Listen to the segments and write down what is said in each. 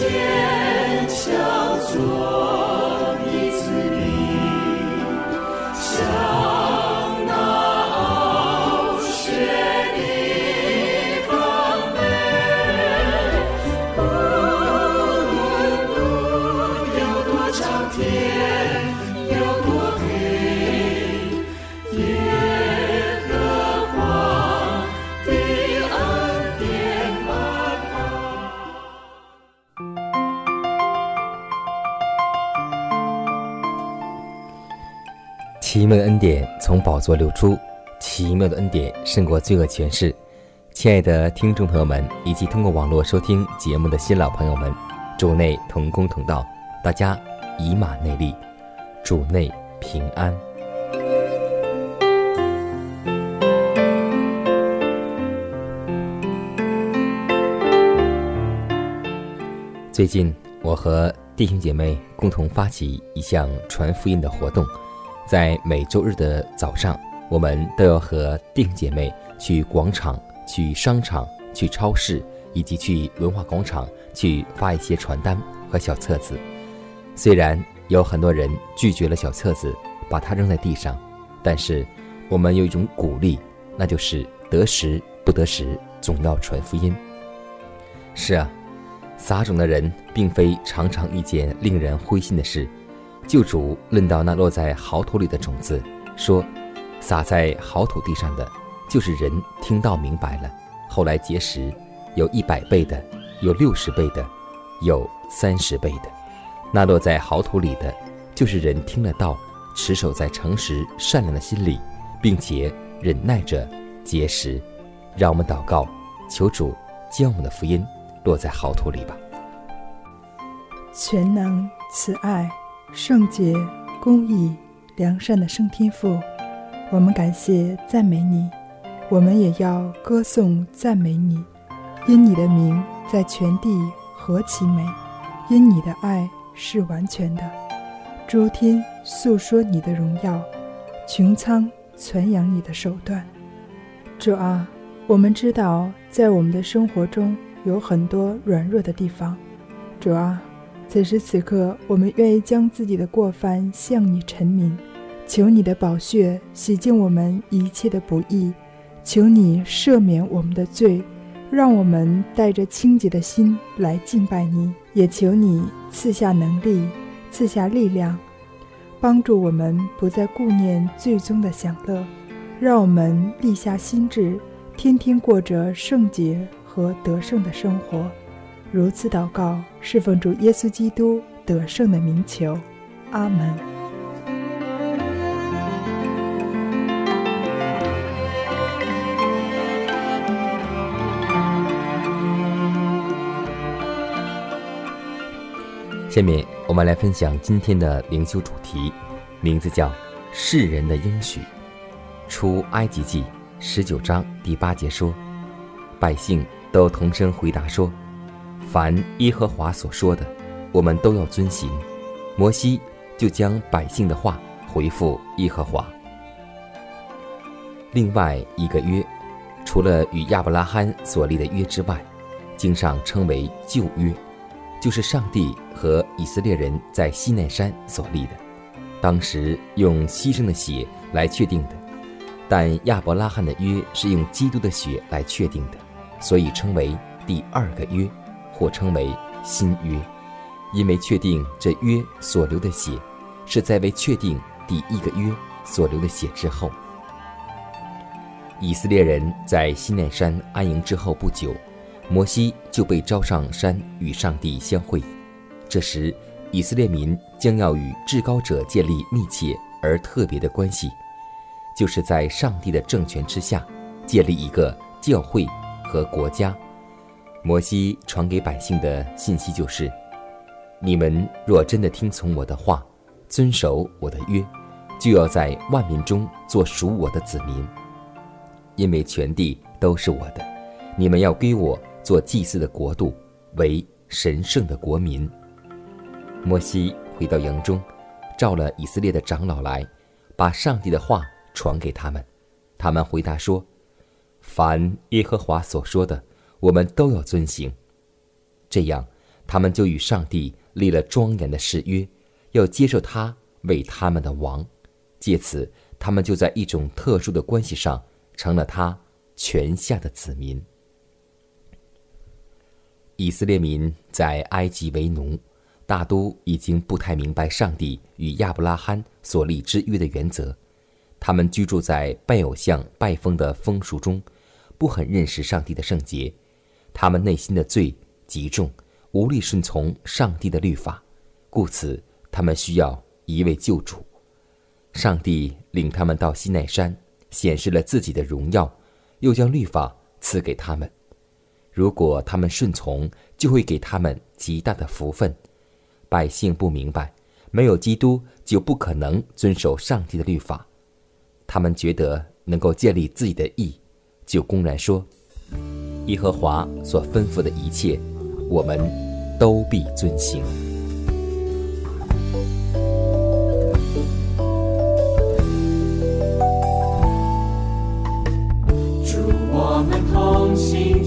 奇典从宝座流出，奇妙的恩典胜过罪恶权势。亲爱的听众朋友们，以及通过网络收听节目的新老朋友们，主内同工同道，大家以马内利，主内平安。最近，我和弟兄姐妹共同发起一项传福音的活动。在每周日的早上，我们都要和弟兄姐妹去广场、去商场、去超市，以及去文化广场去发一些传单和小册子。虽然有很多人拒绝了小册子，把它扔在地上，但是我们有一种鼓励，那就是得时不得时，总要传福音。是啊，撒种的人并非常常一件令人灰心的事。救主论到那落在好土里的种子，说：“撒在好土地上的，就是人听到明白了，后来结实，有一百倍的，有六十倍的，有三十倍的。那落在好土里的，就是人听了道，持守在诚实善良的心里，并且忍耐着结实。让我们祷告，求主将我们的福音落在好土里吧。全能慈爱。”圣洁、公义、良善的圣天父，我们感谢赞美你，我们也要歌颂赞美你，因你的名在全地何其美，因你的爱是完全的，诸天诉说你的荣耀，穹苍传扬你的手段。主啊，我们知道在我们的生活中有很多软弱的地方，主啊。此时此刻，我们愿意将自己的过犯向你陈明，求你的宝血洗净我们一切的不义，求你赦免我们的罪，让我们带着清洁的心来敬拜你。也求你赐下能力，赐下力量，帮助我们不再顾念最终的享乐，让我们立下心志，天天过着圣洁和得胜的生活。如此祷告，侍奉主耶稣基督得胜的名求，阿门。下面我们来分享今天的灵修主题，名字叫“世人的应许”。出埃及记十九章第八节说：“百姓都同声回答说。”凡耶和华所说的，我们都要遵行。摩西就将百姓的话回复耶和华。另外一个约，除了与亚伯拉罕所立的约之外，经上称为旧约，就是上帝和以色列人在西奈山所立的，当时用牺牲的血来确定的。但亚伯拉罕的约是用基督的血来确定的，所以称为第二个约。或称为新约，因为确定这约所流的血，是在为确定第一个约所流的血之后。以色列人在西奈山安营之后不久，摩西就被召上山与上帝相会。这时，以色列民将要与至高者建立密切而特别的关系，就是在上帝的政权之下建立一个教会和国家。摩西传给百姓的信息就是：你们若真的听从我的话，遵守我的约，就要在万民中做属我的子民，因为全地都是我的，你们要归我做祭祀的国度，为神圣的国民。摩西回到营中，召了以色列的长老来，把上帝的话传给他们。他们回答说：“凡耶和华所说的，我们都要遵行。”这样，他们就与上帝立了庄严的誓约，要接受他为他们的王。借此，他们就在一种特殊的关系上成了他权下的子民。以色列民在埃及为奴。大都已经不太明白上帝与亚伯拉罕所立之约的原则，他们居住在拜偶像、拜风的风俗中，不很认识上帝的圣洁，他们内心的罪极重，无力顺从上帝的律法，故此他们需要一位救主。上帝领他们到西奈山，显示了自己的荣耀，又将律法赐给他们。如果他们顺从，就会给他们极大的福分。百姓不明白，没有基督就不可能遵守上帝的律法。他们觉得能够建立自己的义，就公然说：“耶和华所吩咐的一切，我们都必遵行。”祝我们同心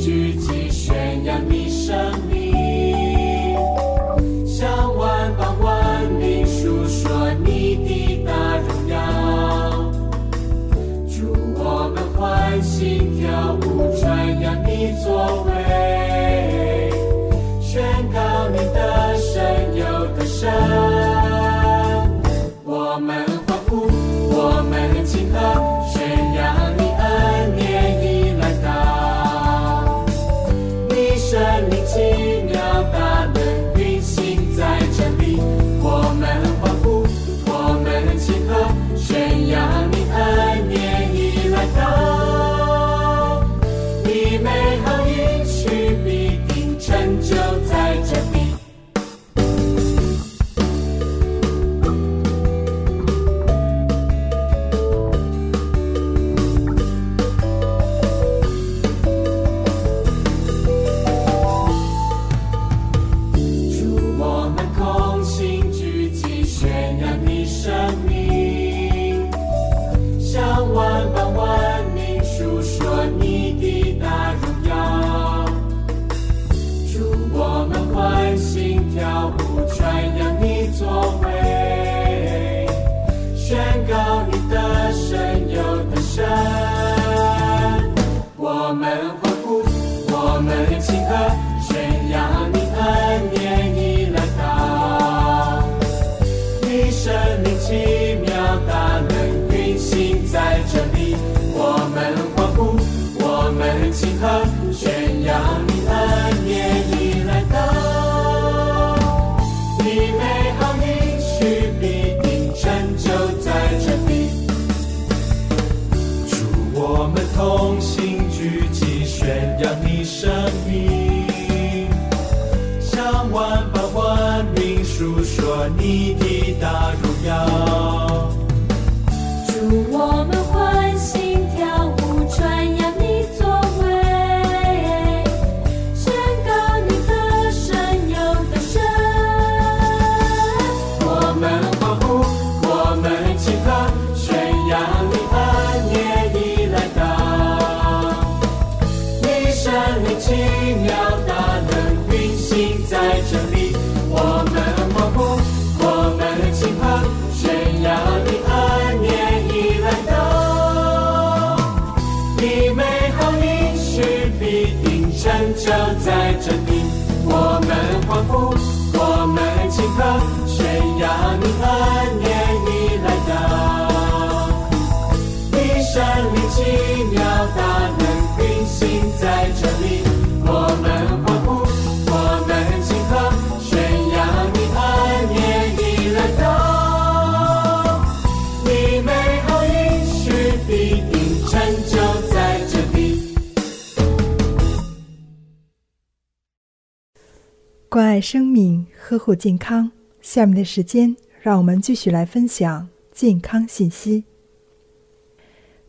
生命，呵护健康。下面的时间，让我们继续来分享健康信息。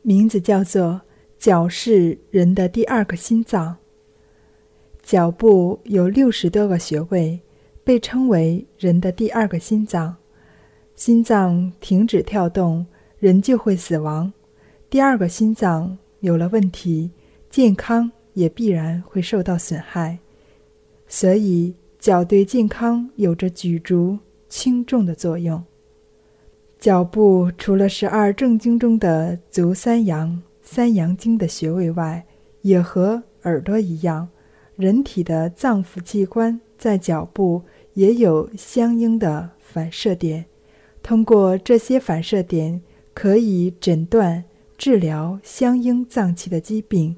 名字叫做“脚是人的第二个心脏”。脚部有六十多个穴位，被称为人的第二个心脏。心脏停止跳动，人就会死亡。第二个心脏有了问题，健康也必然会受到损害。所以。脚对健康有着举足轻重的作用。脚部除了十二正经中的足三阳、三阳经的穴位外，也和耳朵一样，人体的脏腑器官在脚部也有相应的反射点。通过这些反射点，可以诊断、治疗相应脏器的疾病，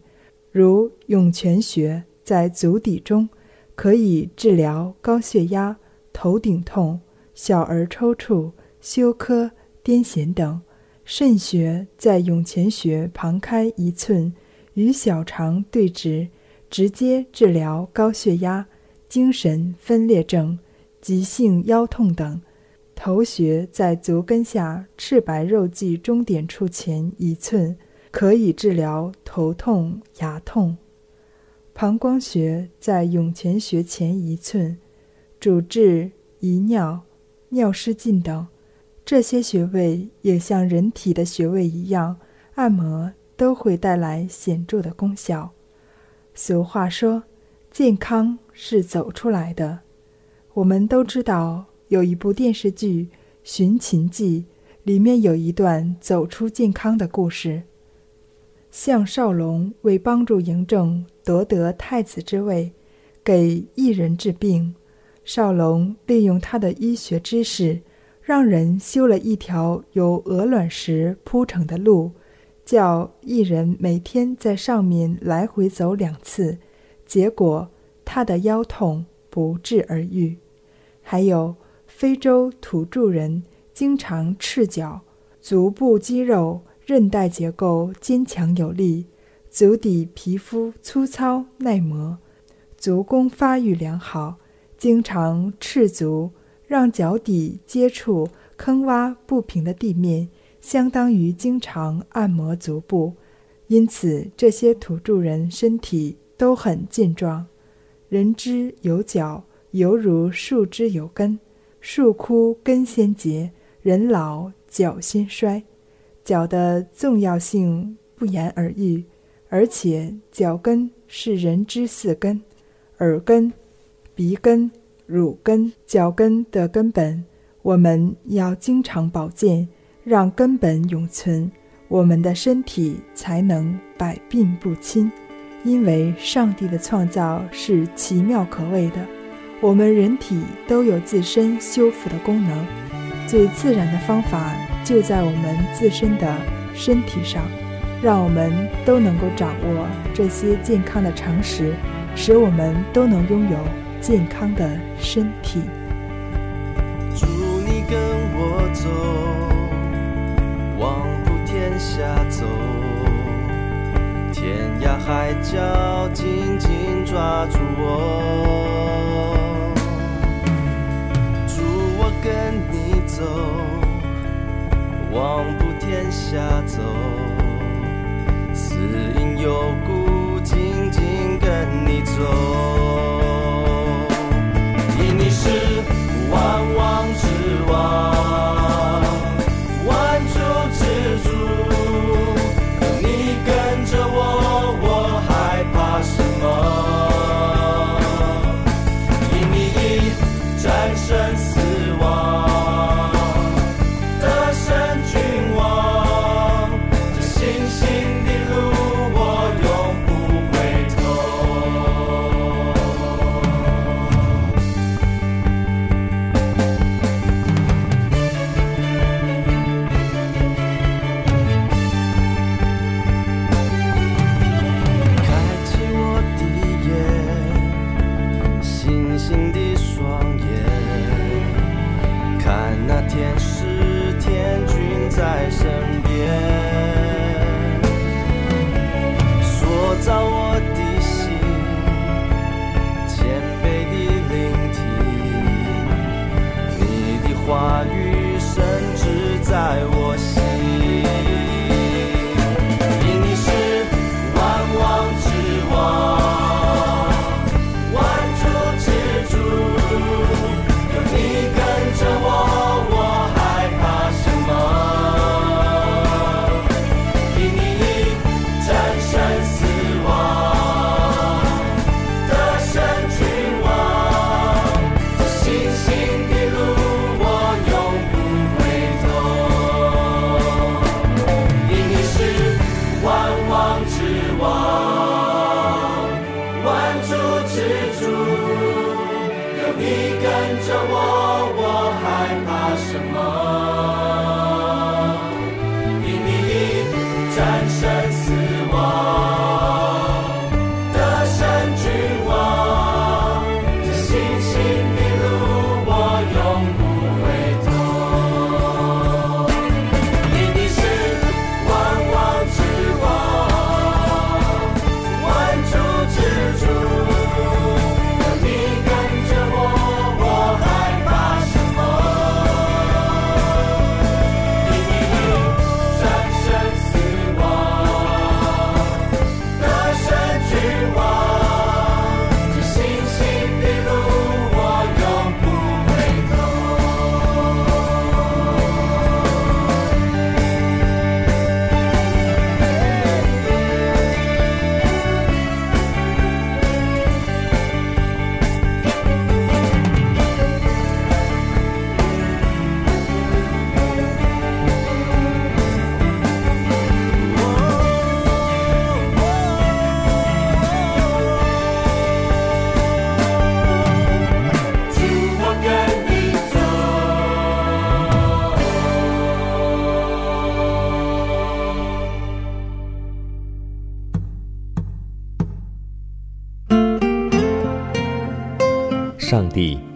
如涌泉穴在足底中。可以治疗高血压、头顶痛、小儿抽搐、休克、癫痫等。肾穴在涌泉穴旁开一寸，与小肠对直，直接治疗高血压、精神分裂症、急性腰痛等。头穴在足跟下赤白肉际中点处前一寸，可以治疗头痛、牙痛。膀胱穴在涌泉穴前一寸，主治遗尿、尿失禁等。这些穴位也像人体的穴位一样，按摩都会带来显著的功效。俗话说：“健康是走出来的。”我们都知道有一部电视剧《寻秦记》，里面有一段走出健康的故事。项少龙为帮助嬴政。夺得太子之位，给一人治病。少龙利用他的医学知识，让人修了一条由鹅卵石铺成的路，叫一人每天在上面来回走两次。结果他的腰痛不治而愈。还有非洲土著人经常赤脚，足部肌肉韧带结构坚强有力。足底皮肤粗糙耐磨，足弓发育良好，经常赤足，让脚底接触坑洼不平的地面，相当于经常按摩足部。因此，这些土著人身体都很健壮。人之有脚，犹如树之有根，树枯根先竭，人老脚先衰。脚的重要性不言而喻。而且脚跟是人之四根，耳根、鼻根、乳根、脚跟的根本，我们要经常保健，让根本永存，我们的身体才能百病不侵。因为上帝的创造是奇妙可畏的，我们人体都有自身修复的功能，最自然的方法就在我们自身的身体上。让我们都能够掌握这些健康的常识，使我们都能拥有健康的身体。祝你跟我走，往普天下走，天涯海角紧紧抓住我。祝我跟你走，往普天下走。只因有故，静静跟你走。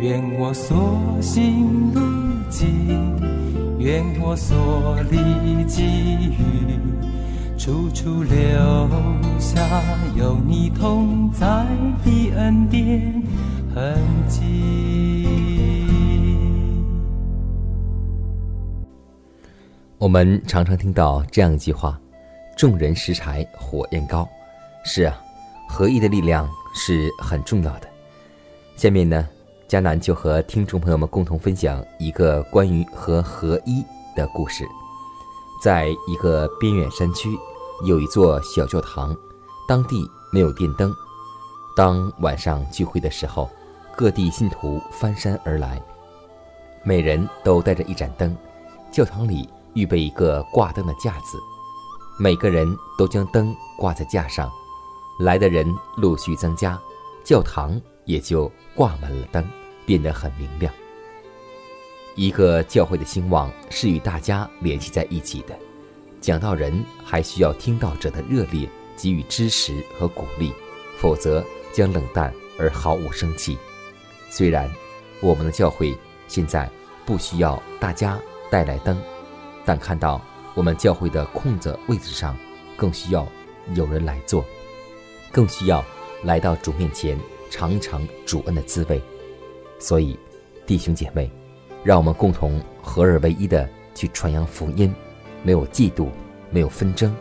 愿我所行路径，愿我所历际遇。处处留下有你同在的恩典痕迹。我们常常听到这样一句话：“众人拾柴火焰高。”是啊，合一的力量是很重要的。下面呢，迦南就和听众朋友们共同分享一个关于和合一的故事。在一个边远山区，有一座小教堂，当地没有电灯。当晚上聚会的时候，各地信徒翻山而来，每人都带着一盏灯。教堂里预备一个挂灯的架子，每个人都将灯挂在架上。来的人陆续增加，教堂也就挂满了灯，变得很明亮。一个教会的兴旺是与大家联系在一起的。讲道人还需要听到者的热烈给予支持和鼓励，否则将冷淡而毫无生气。虽然我们的教会现在不需要大家带来灯，但看到我们教会的空着位置上，更需要有人来坐，更需要来到主面前尝尝主恩的滋味。所以，弟兄姐妹，让我们共同合而为一的去传扬福音，没有嫉妒，没有纷争，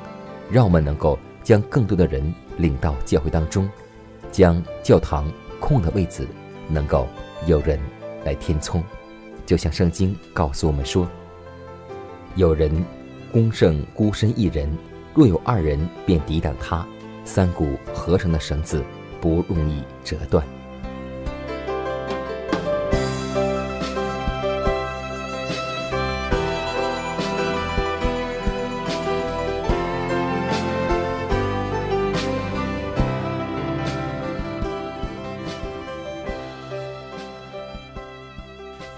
让我们能够将更多的人领到教会当中，将教堂空的位置能够有人来填充。就像圣经告诉我们说：“有人攻胜孤身一人，若有二人便抵挡他，三股合成的绳子不容易折断。”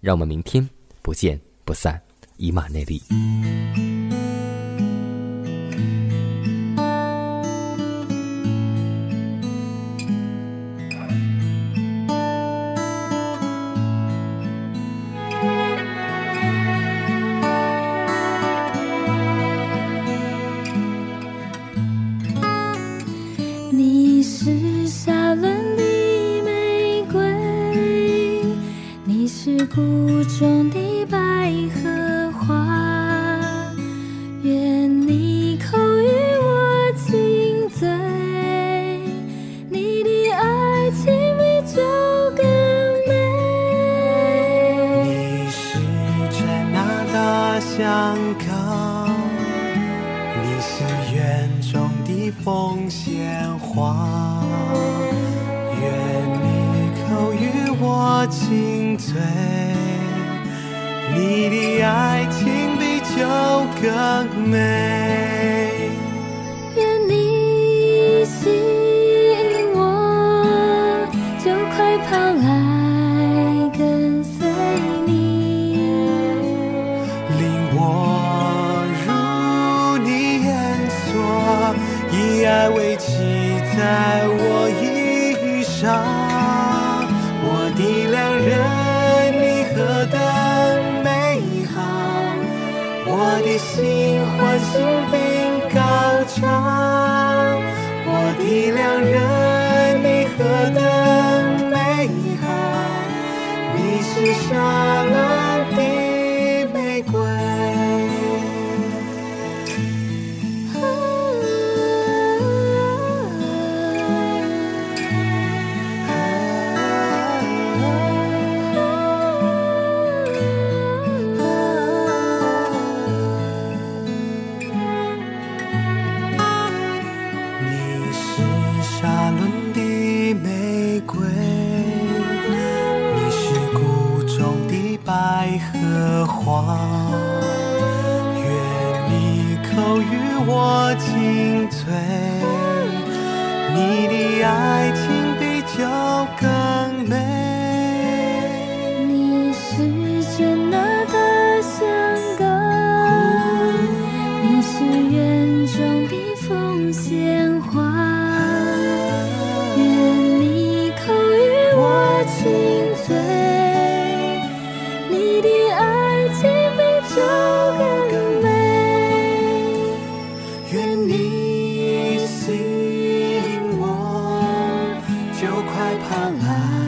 让我们明天不见不散，以马内利。害怕了。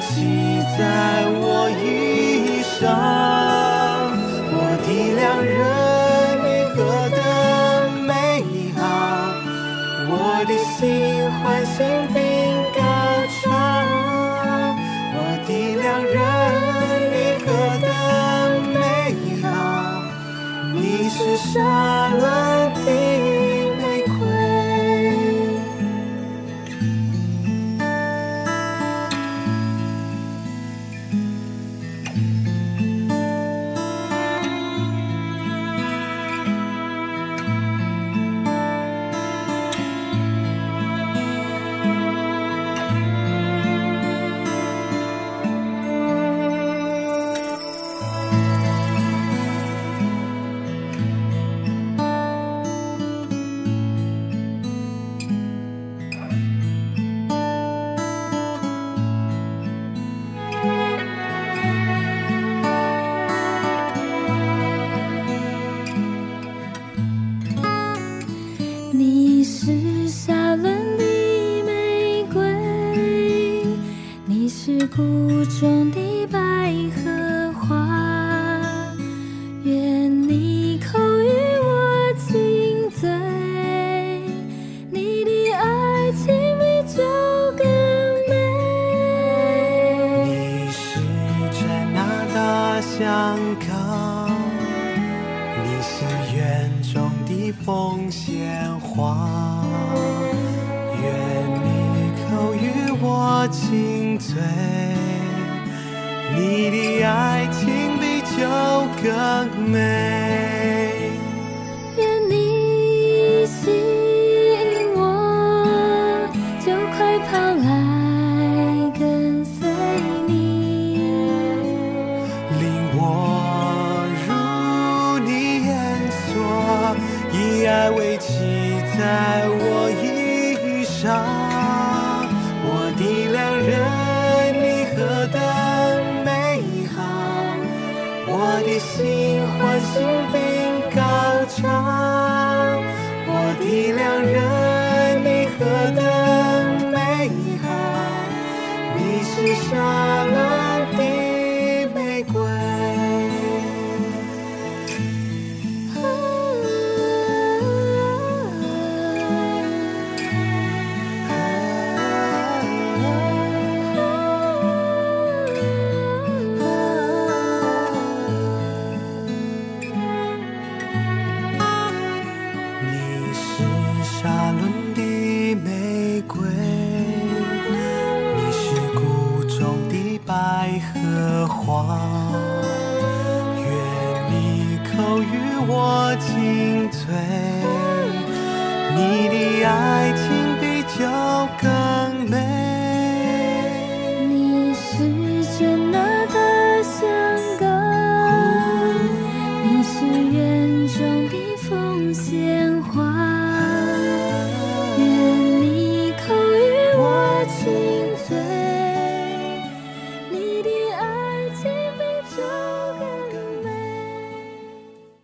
系在我衣裳我的良人酒更